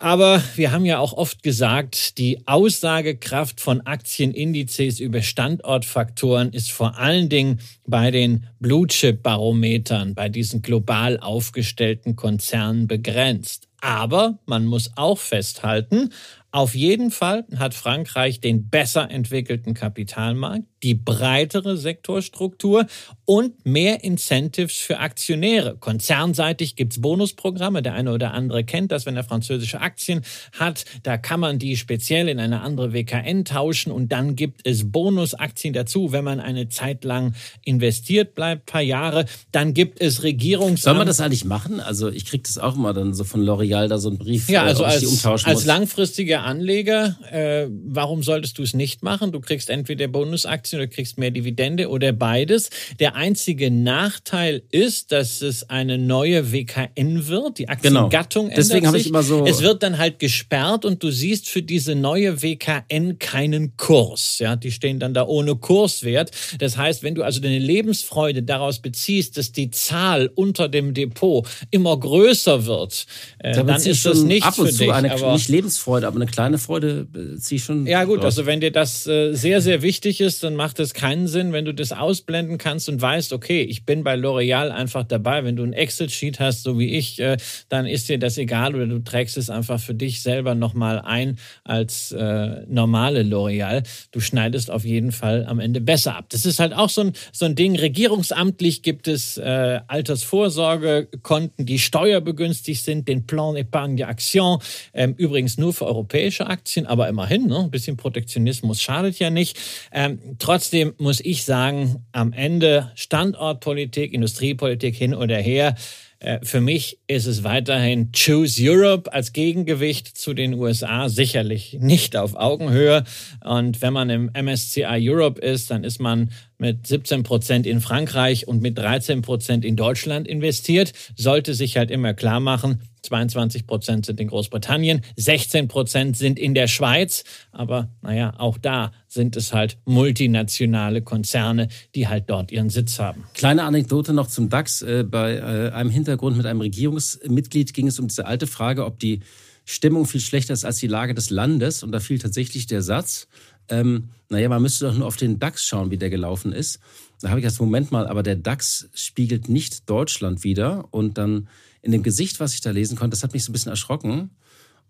[SPEAKER 2] Aber wir haben ja auch oft gesagt, die Aussagekraft von Aktienindizes über Standortfaktoren ist vor allen Dingen bei den Blue Chip Barometern, bei diesen global aufgestellten Konzernen begrenzt. Aber man muss auch festhalten, Auf jeden Fall hat Frankreich den besser entwickelten Kapitalmarkt, die breitere Sektorstruktur und mehr Incentives für Aktionäre. Konzernseitig gibt's Bonusprogramme. Der eine oder andere kennt das, wenn er französische Aktien hat. Da kann man die speziell in eine andere WKN tauschen und dann gibt es Bonusaktien dazu, wenn man eine Zeit lang investiert bleibt, paar Jahre. Dann gibt es Regierungs...
[SPEAKER 1] Soll man das eigentlich machen? Also ich krieg das auch immer dann so von L'Oreal da so einen Brief,
[SPEAKER 2] ja, also äh, als, als langfristiger Anleger, äh, warum solltest du es nicht machen? Du kriegst entweder Bonusaktien oder kriegst mehr Dividende oder beides. Der einzige Nachteil ist, dass es eine neue WKN wird. Die. Aktiengattung genau.
[SPEAKER 1] Deswegen habe ich immer so.
[SPEAKER 2] Es wird dann halt gesperrt und du siehst für diese neue WKN keinen Kurs. Ja, die stehen dann da ohne Kurswert. Das heißt, wenn du also deine Lebensfreude daraus beziehst, dass die Zahl unter dem Depot immer größer wird, äh, dann ist das nicht
[SPEAKER 1] ab und
[SPEAKER 2] für
[SPEAKER 1] zu
[SPEAKER 2] dich.
[SPEAKER 1] Eine, nicht Lebensfreude, aber eine kleine Freude äh, ziehe ich schon.
[SPEAKER 2] Ja gut, raus. also wenn dir das äh, sehr, sehr wichtig ist, dann macht es keinen Sinn, wenn du das ausblenden kannst und weißt, okay, ich bin bei L'Oreal einfach dabei. Wenn du ein Excel-Sheet hast, so wie ich, äh, dann ist dir das egal oder du trägst es einfach für dich selber nochmal ein als äh, normale L'Oreal. Du schneidest auf jeden Fall am Ende besser ab. Das ist halt auch so ein, so ein Ding. Regierungsamtlich gibt es äh, Altersvorsorgekonten, die steuerbegünstigt sind, den Plan Épargne Action. Ähm, übrigens nur für europäische Aktien, aber immerhin, ne? ein bisschen Protektionismus schadet ja nicht. Ähm, trotzdem muss ich sagen, am Ende Standortpolitik, Industriepolitik hin oder her. Äh, für mich ist es weiterhin Choose Europe als Gegengewicht zu den USA, sicherlich nicht auf Augenhöhe. Und wenn man im MSCI Europe ist, dann ist man mit 17 Prozent in Frankreich und mit 13 Prozent in Deutschland investiert, sollte sich halt immer klar machen, 22 Prozent sind in Großbritannien, 16 Prozent sind in der Schweiz, aber naja, auch da sind es halt multinationale Konzerne, die halt dort ihren Sitz haben.
[SPEAKER 1] Kleine Anekdote noch zum DAX. Äh, bei äh, einem Hintergrund mit einem Regierungsmitglied ging es um diese alte Frage, ob die Stimmung viel schlechter ist als die Lage des Landes. Und da fiel tatsächlich der Satz, ähm, naja, man müsste doch nur auf den DAX schauen, wie der gelaufen ist. Da habe ich gesagt, Moment mal, aber der DAX spiegelt nicht Deutschland wieder. Und dann in dem Gesicht, was ich da lesen konnte, das hat mich so ein bisschen erschrocken.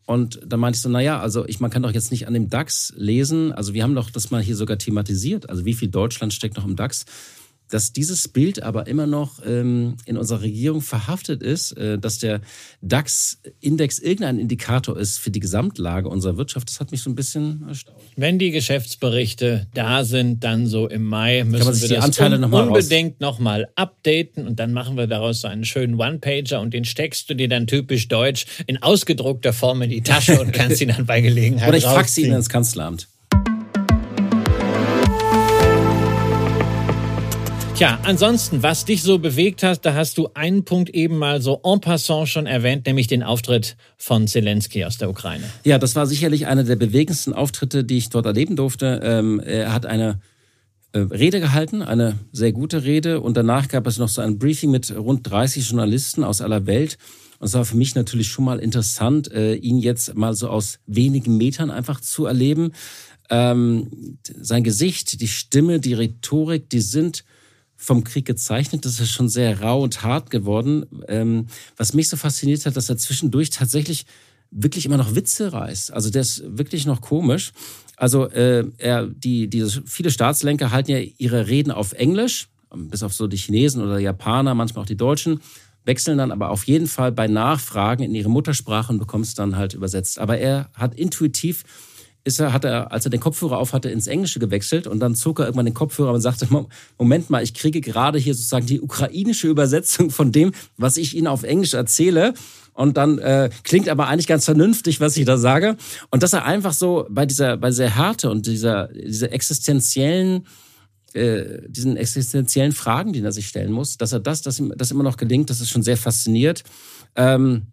[SPEAKER 1] Und da meinte ich so, naja, also ich, man kann doch jetzt nicht an dem DAX lesen. Also wir haben doch das mal hier sogar thematisiert. Also wie viel Deutschland steckt noch im DAX? Dass dieses Bild aber immer noch ähm, in unserer Regierung verhaftet ist, äh, dass der DAX-Index irgendein Indikator ist für die Gesamtlage unserer Wirtschaft, das hat mich so ein bisschen erstaunt.
[SPEAKER 2] Wenn die Geschäftsberichte da sind, dann so im Mai müssen wir
[SPEAKER 1] das Anteile un
[SPEAKER 2] noch mal unbedingt nochmal updaten und dann machen wir daraus so einen schönen One-Pager und den steckst du dir dann typisch deutsch in ausgedruckter Form in die Tasche und kannst ihn dann bei Gelegenheit
[SPEAKER 1] Oder ich faxe ihn ins Kanzleramt.
[SPEAKER 2] Tja, ansonsten, was dich so bewegt hat, da hast du einen Punkt eben mal so en passant schon erwähnt, nämlich den Auftritt von Zelensky aus der Ukraine.
[SPEAKER 1] Ja, das war sicherlich einer der bewegendsten Auftritte, die ich dort erleben durfte. Ähm, er hat eine äh, Rede gehalten, eine sehr gute Rede und danach gab es noch so ein Briefing mit rund 30 Journalisten aus aller Welt. Und es war für mich natürlich schon mal interessant, äh, ihn jetzt mal so aus wenigen Metern einfach zu erleben. Ähm, sein Gesicht, die Stimme, die Rhetorik, die sind vom Krieg gezeichnet. Das ist schon sehr rau und hart geworden. Ähm, was mich so fasziniert hat, dass er zwischendurch tatsächlich wirklich immer noch Witze reißt. Also der ist wirklich noch komisch. Also äh, er, die, die, viele Staatslenker halten ja ihre Reden auf Englisch, bis auf so die Chinesen oder Japaner, manchmal auch die Deutschen, wechseln dann aber auf jeden Fall bei Nachfragen in ihre Muttersprache und bekommen es dann halt übersetzt. Aber er hat intuitiv ist er, hat er, als er den Kopfhörer auf hatte, ins Englische gewechselt und dann zog er irgendwann den Kopfhörer und sagte, Moment mal, ich kriege gerade hier sozusagen die ukrainische Übersetzung von dem, was ich Ihnen auf Englisch erzähle. Und dann äh, klingt aber eigentlich ganz vernünftig, was ich da sage. Und dass er einfach so bei dieser, bei dieser Härte und dieser, dieser existenziellen, äh, diesen existenziellen Fragen, die er sich stellen muss, dass er das, dass ihm das immer noch gelingt, das ist schon sehr fasziniert. Ähm,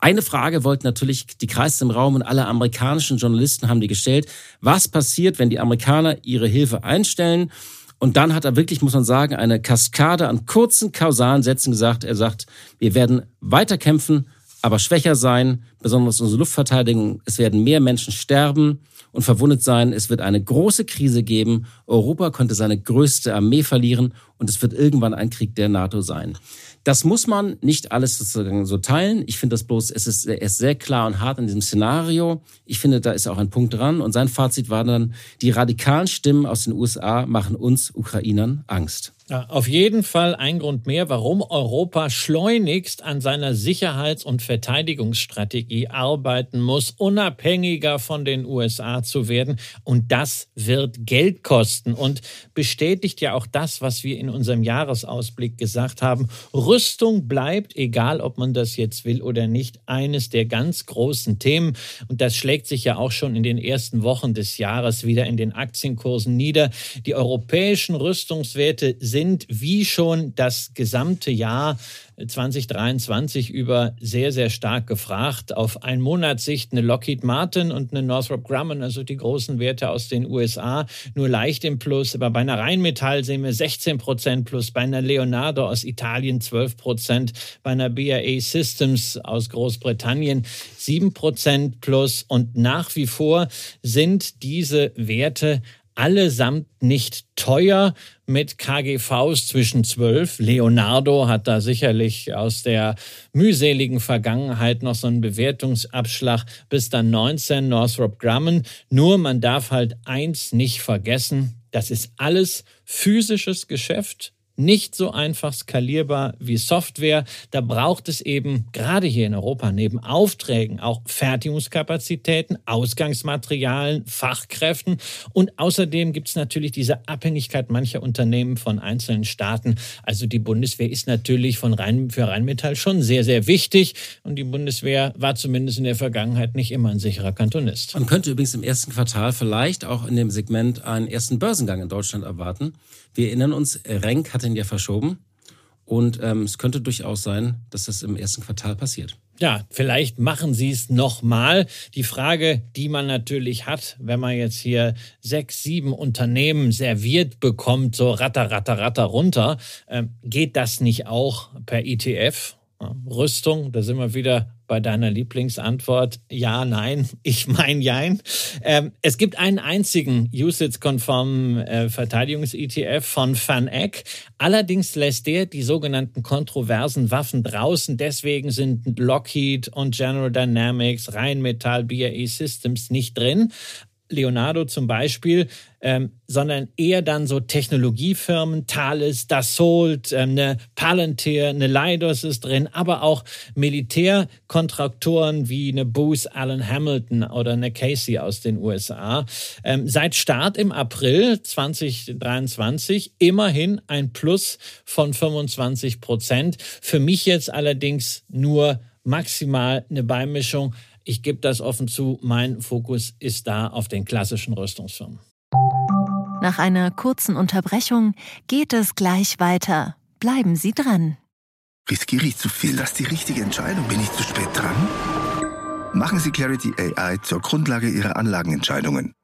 [SPEAKER 1] eine Frage wollten natürlich die Kreise im Raum und alle amerikanischen Journalisten haben die gestellt. Was passiert, wenn die Amerikaner ihre Hilfe einstellen? Und dann hat er wirklich, muss man sagen, eine Kaskade an kurzen kausalen Sätzen gesagt. Er sagt, wir werden weiter kämpfen, aber schwächer sein, besonders unsere Luftverteidigung. Es werden mehr Menschen sterben und verwundet sein. Es wird eine große Krise geben. Europa könnte seine größte Armee verlieren und es wird irgendwann ein Krieg der NATO sein. Das muss man nicht alles sozusagen so teilen. Ich finde das bloß, es ist, er ist sehr klar und hart in diesem Szenario. Ich finde, da ist auch ein Punkt dran. Und sein Fazit war dann, die radikalen Stimmen aus den USA machen uns Ukrainern Angst.
[SPEAKER 2] Ja, auf jeden Fall ein Grund mehr, warum Europa schleunigst an seiner Sicherheits- und Verteidigungsstrategie arbeiten muss, unabhängiger von den USA zu werden. Und das wird Geld kosten und bestätigt ja auch das, was wir in unserem Jahresausblick gesagt haben. Rüstung bleibt, egal ob man das jetzt will oder nicht, eines der ganz großen Themen. Und das schlägt sich ja auch schon in den ersten Wochen des Jahres wieder in den Aktienkursen nieder. Die europäischen Rüstungswerte sind sind wie schon das gesamte Jahr 2023 über sehr, sehr stark gefragt. Auf ein Monatssicht eine Lockheed Martin und eine Northrop Grumman, also die großen Werte aus den USA, nur leicht im Plus. Aber bei einer Rheinmetall sehen wir 16 Prozent plus, bei einer Leonardo aus Italien 12 Prozent, bei einer BAE Systems aus Großbritannien 7 Prozent plus. Und nach wie vor sind diese Werte allesamt nicht teuer mit KGVs zwischen 12. Leonardo hat da sicherlich aus der mühseligen Vergangenheit noch so einen Bewertungsabschlag bis dann 19 Northrop Grumman. Nur man darf halt eins nicht vergessen, das ist alles physisches Geschäft nicht so einfach skalierbar wie Software. Da braucht es eben gerade hier in Europa neben Aufträgen auch Fertigungskapazitäten, Ausgangsmaterialien, Fachkräften und außerdem gibt es natürlich diese Abhängigkeit mancher Unternehmen von einzelnen Staaten. Also die Bundeswehr ist natürlich von Rhein, für Rheinmetall schon sehr, sehr wichtig und die Bundeswehr war zumindest in der Vergangenheit nicht immer ein sicherer Kantonist.
[SPEAKER 1] Man könnte übrigens im ersten Quartal vielleicht auch in dem Segment einen ersten Börsengang in Deutschland erwarten. Wir erinnern uns, Renk hatte ihn ja verschoben. Und ähm, es könnte durchaus sein, dass das im ersten Quartal passiert.
[SPEAKER 2] Ja, vielleicht machen Sie es nochmal. Die Frage, die man natürlich hat, wenn man jetzt hier sechs, sieben Unternehmen serviert bekommt, so ratter, ratter, ratter runter, äh, geht das nicht auch per ETF? Rüstung, da sind wir wieder bei deiner Lieblingsantwort ja, nein, *laughs* ich meine jein. Ähm, es gibt einen einzigen usage-konformen äh, Verteidigungs-ETF von FANEC. Allerdings lässt der die sogenannten kontroversen Waffen draußen. Deswegen sind Lockheed und General Dynamics, Rheinmetall, BAE Systems nicht drin. Leonardo zum Beispiel, ähm, sondern eher dann so Technologiefirmen, Thales, Dassault, ähm, eine Palantir, eine Leidos ist drin, aber auch Militärkontraktoren wie eine Booth Allen Hamilton oder eine Casey aus den USA. Ähm, seit Start im April 2023 immerhin ein Plus von 25 Prozent. Für mich jetzt allerdings nur maximal eine Beimischung ich gebe das offen zu, mein Fokus ist da auf den klassischen Rüstungsfirmen.
[SPEAKER 3] Nach einer kurzen Unterbrechung geht es gleich weiter. Bleiben Sie dran.
[SPEAKER 4] Riskiere ich zu viel? Das ist die richtige Entscheidung. Bin ich zu spät dran? Machen Sie Clarity AI zur Grundlage Ihrer Anlagenentscheidungen.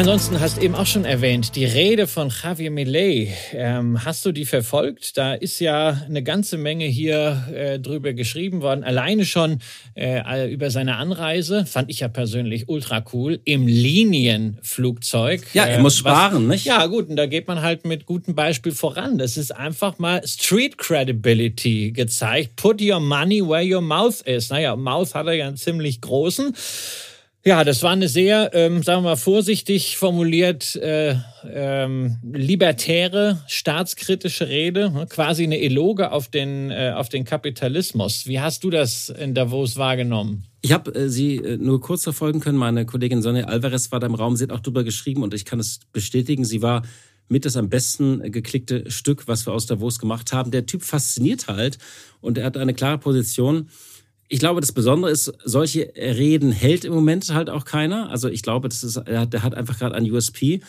[SPEAKER 2] Ansonsten hast du eben auch schon erwähnt, die Rede von Javier Milei. Ähm, hast du die verfolgt? Da ist ja eine ganze Menge hier äh, drüber geschrieben worden. Alleine schon äh, über seine Anreise, fand ich ja persönlich ultra cool, im Linienflugzeug.
[SPEAKER 1] Ja, er äh, muss sparen, was, nicht?
[SPEAKER 2] Ja, gut, und da geht man halt mit gutem Beispiel voran. Das ist einfach mal Street Credibility gezeigt. Put your money where your mouth is. Naja, Mouth hat er ja einen ziemlich großen. Ja, das war eine sehr, ähm, sagen wir mal vorsichtig formuliert, äh, ähm, libertäre, staatskritische Rede, ne? quasi eine Eloge auf den, äh, auf den Kapitalismus. Wie hast du das in Davos wahrgenommen?
[SPEAKER 1] Ich habe äh, sie äh, nur kurz verfolgen können. Meine Kollegin Sonja Alvarez war da im Raum, sie hat auch drüber geschrieben und ich kann es bestätigen. Sie war mit das am besten geklickte Stück, was wir aus Davos gemacht haben. Der Typ fasziniert halt und er hat eine klare Position ich glaube, das Besondere ist, solche Reden hält im Moment halt auch keiner. Also ich glaube, das ist, er hat, der hat einfach gerade ein USP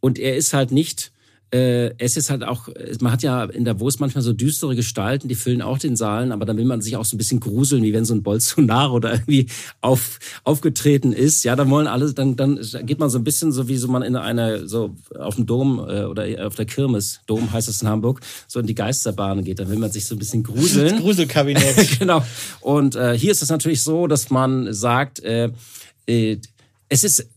[SPEAKER 1] und er ist halt nicht äh, es ist halt auch, man hat ja in Davos manchmal so düstere Gestalten, die füllen auch den Saalen, aber dann will man sich auch so ein bisschen gruseln, wie wenn so ein Bolsonaro *laughs* oder irgendwie auf, aufgetreten ist. Ja, dann wollen alle, dann, dann geht man so ein bisschen so wie so man in einer, so auf dem Dom äh, oder auf der Kirmes, Dom heißt es in Hamburg, so in die Geisterbahn geht. Dann will man sich so ein bisschen gruseln.
[SPEAKER 2] Das *laughs* Gruselkabinett. *laughs*
[SPEAKER 1] genau. Und äh, hier ist es natürlich so, dass man sagt, äh, äh, es ist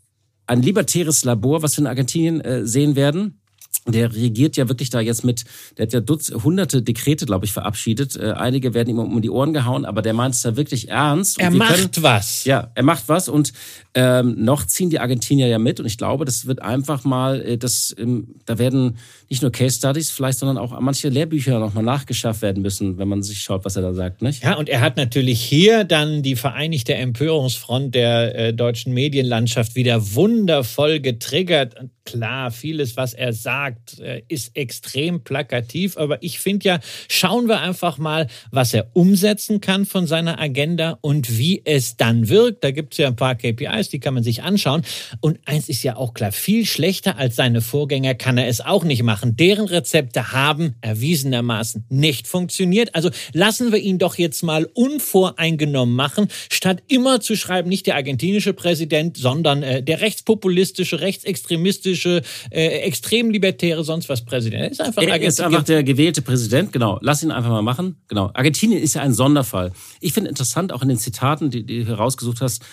[SPEAKER 1] ein libertäres Labor, was wir in Argentinien äh, sehen werden der regiert ja wirklich da jetzt mit, der hat ja Dutz, hunderte Dekrete, glaube ich, verabschiedet. Äh, einige werden ihm um die Ohren gehauen, aber der meint es da wirklich ernst.
[SPEAKER 2] er macht können, was.
[SPEAKER 1] Ja, er macht was und ähm, noch ziehen die Argentinier ja mit und ich glaube, das wird einfach mal, äh, das, ähm, da werden nicht nur Case Studies vielleicht, sondern auch manche Lehrbücher nochmal nachgeschafft werden müssen, wenn man sich schaut, was er da sagt, nicht?
[SPEAKER 2] Ja, und er hat natürlich hier dann die Vereinigte Empörungsfront der äh, deutschen Medienlandschaft wieder wundervoll getriggert. Klar, vieles, was er sagt, äh, ist extrem plakativ, aber ich finde ja, schauen wir einfach mal, was er umsetzen kann von seiner Agenda und wie es dann wirkt. Da gibt es ja ein paar KPIs, die kann man sich anschauen. Und eins ist ja auch klar, viel schlechter als seine Vorgänger kann er es auch nicht machen. Deren Rezepte haben erwiesenermaßen nicht funktioniert. Also lassen wir ihn doch jetzt mal unvoreingenommen machen, statt immer zu schreiben, nicht der argentinische Präsident, sondern äh, der rechtspopulistische, rechtsextremistische äh, extrem libertäre, sonst was Präsident. Er
[SPEAKER 1] ist einfach, er ist einfach der gewählte Präsident, genau. Lass ihn einfach mal machen. Genau. Argentinien ist ja ein Sonderfall. Ich finde interessant, auch in den Zitaten, die, die du herausgesucht hast,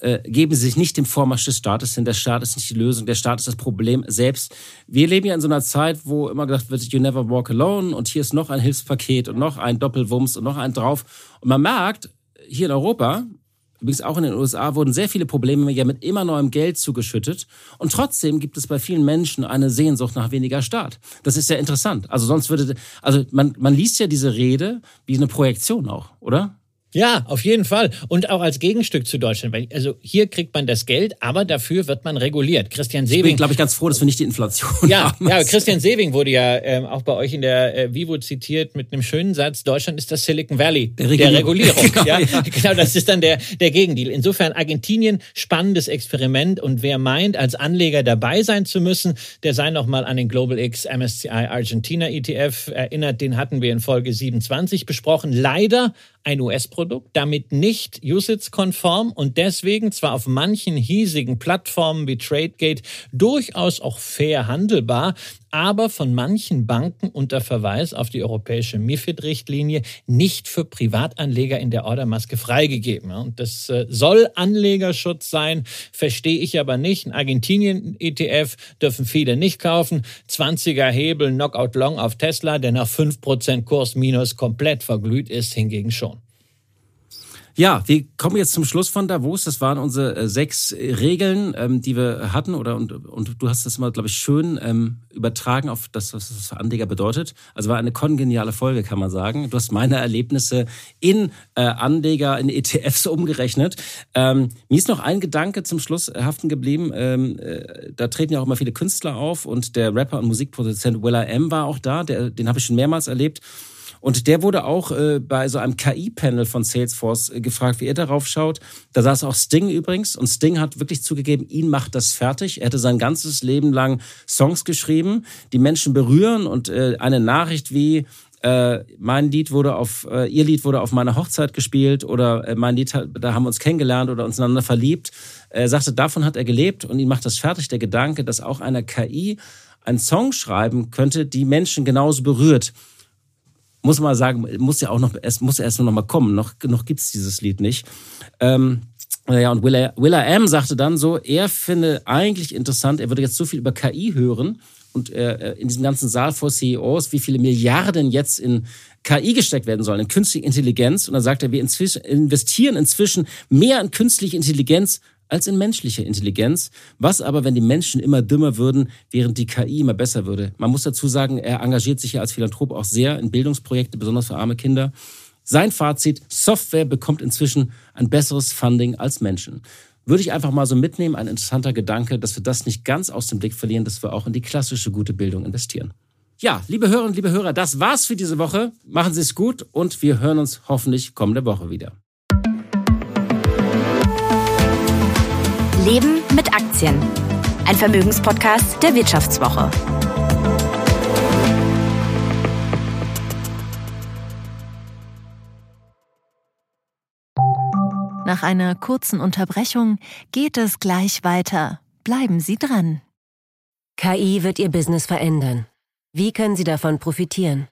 [SPEAKER 1] äh, geben Sie sich nicht dem Vormarsch des Staates hin. Der Staat ist nicht die Lösung, der Staat ist das Problem selbst. Wir leben ja in so einer Zeit, wo immer gesagt wird, you never walk alone und hier ist noch ein Hilfspaket und noch ein Doppelwumms und noch ein drauf. Und man merkt, hier in Europa, Übrigens auch in den USA wurden sehr viele Probleme ja mit immer neuem Geld zugeschüttet. Und trotzdem gibt es bei vielen Menschen eine Sehnsucht nach weniger Staat. Das ist ja interessant. Also sonst würde, also man, man liest ja diese Rede wie eine Projektion auch, oder?
[SPEAKER 2] Ja, auf jeden Fall. Und auch als Gegenstück zu Deutschland. Also hier kriegt man das Geld, aber dafür wird man reguliert. Christian Sewing. Ich
[SPEAKER 1] bin, glaube ich, ganz froh, dass wir nicht die Inflation
[SPEAKER 2] ja,
[SPEAKER 1] haben.
[SPEAKER 2] Ja, Christian Sewing wurde ja ähm, auch bei euch in der äh, Vivo zitiert mit einem schönen Satz, Deutschland ist das Silicon Valley der Regulierung. Der Regulierung *laughs* genau, ja? ja? genau, das ist dann der, der Gegendeal. Insofern Argentinien, spannendes Experiment. Und wer meint, als Anleger dabei sein zu müssen, der sei noch mal an den Global X MSCI Argentina ETF erinnert. Den hatten wir in Folge 27 besprochen. Leider ein US-Produkt, damit nicht USITS-konform und deswegen zwar auf manchen hiesigen Plattformen wie TradeGate durchaus auch fair handelbar, aber von manchen Banken unter Verweis auf die europäische MIFID-Richtlinie nicht für Privatanleger in der Ordermaske freigegeben. Und das äh, soll Anlegerschutz sein, verstehe ich aber nicht. Ein Argentinien-ETF dürfen viele nicht kaufen. 20er Hebel, Knockout Long auf Tesla, der nach 5% Kurs minus komplett verglüht ist, hingegen schon.
[SPEAKER 1] Ja, wir kommen jetzt zum Schluss von Davos. Das waren unsere äh, sechs Regeln, ähm, die wir hatten. Oder und, und du hast das immer, glaube ich, schön ähm, übertragen auf das, was das für Anleger bedeutet. Also war eine kongeniale Folge, kann man sagen. Du hast meine Erlebnisse in äh, Anleger, in ETFs umgerechnet. Ähm, mir ist noch ein Gedanke zum Schluss haften geblieben. Ähm, äh, da treten ja auch immer viele Künstler auf und der Rapper und Musikproduzent Willa M war auch da. Der, den habe ich schon mehrmals erlebt. Und der wurde auch äh, bei so einem KI-Panel von Salesforce äh, gefragt, wie er darauf schaut. Da saß auch Sting übrigens und Sting hat wirklich zugegeben, ihn macht das fertig. Er hätte sein ganzes Leben lang Songs geschrieben, die Menschen berühren und äh, eine Nachricht wie äh, mein Lied wurde auf, äh, ihr Lied wurde auf meiner Hochzeit gespielt oder äh, mein Lied, da haben wir uns kennengelernt oder uns einander verliebt. Er sagte, davon hat er gelebt und ihn macht das fertig, der Gedanke, dass auch eine KI einen Song schreiben könnte, die Menschen genauso berührt muss man sagen, muss ja auch noch, es muss erst noch mal kommen. Noch, noch gibt's dieses Lied nicht. Ähm, ja, und Willa, Willa M sagte dann so, er finde eigentlich interessant, er würde jetzt so viel über KI hören und äh, in diesem ganzen Saal vor CEOs, wie viele Milliarden jetzt in KI gesteckt werden sollen, in künstliche Intelligenz. Und dann sagt er, wir inzwischen, investieren inzwischen mehr in künstliche Intelligenz als in menschliche Intelligenz. Was aber, wenn die Menschen immer dümmer würden, während die KI immer besser würde? Man muss dazu sagen, er engagiert sich ja als Philanthrop auch sehr in Bildungsprojekte, besonders für arme Kinder. Sein Fazit, Software bekommt inzwischen ein besseres Funding als Menschen. Würde ich einfach mal so mitnehmen, ein interessanter Gedanke, dass wir das nicht ganz aus dem Blick verlieren, dass wir auch in die klassische gute Bildung investieren. Ja, liebe Hörerinnen, liebe Hörer, das war's für diese Woche. Machen Sie es gut und wir hören uns hoffentlich kommende Woche wieder.
[SPEAKER 3] Leben mit Aktien. Ein Vermögenspodcast der Wirtschaftswoche.
[SPEAKER 5] Nach einer kurzen Unterbrechung geht es gleich weiter. Bleiben Sie dran.
[SPEAKER 6] KI wird Ihr Business verändern. Wie können Sie davon profitieren?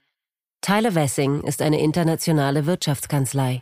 [SPEAKER 6] Tyler Wessing ist eine internationale Wirtschaftskanzlei.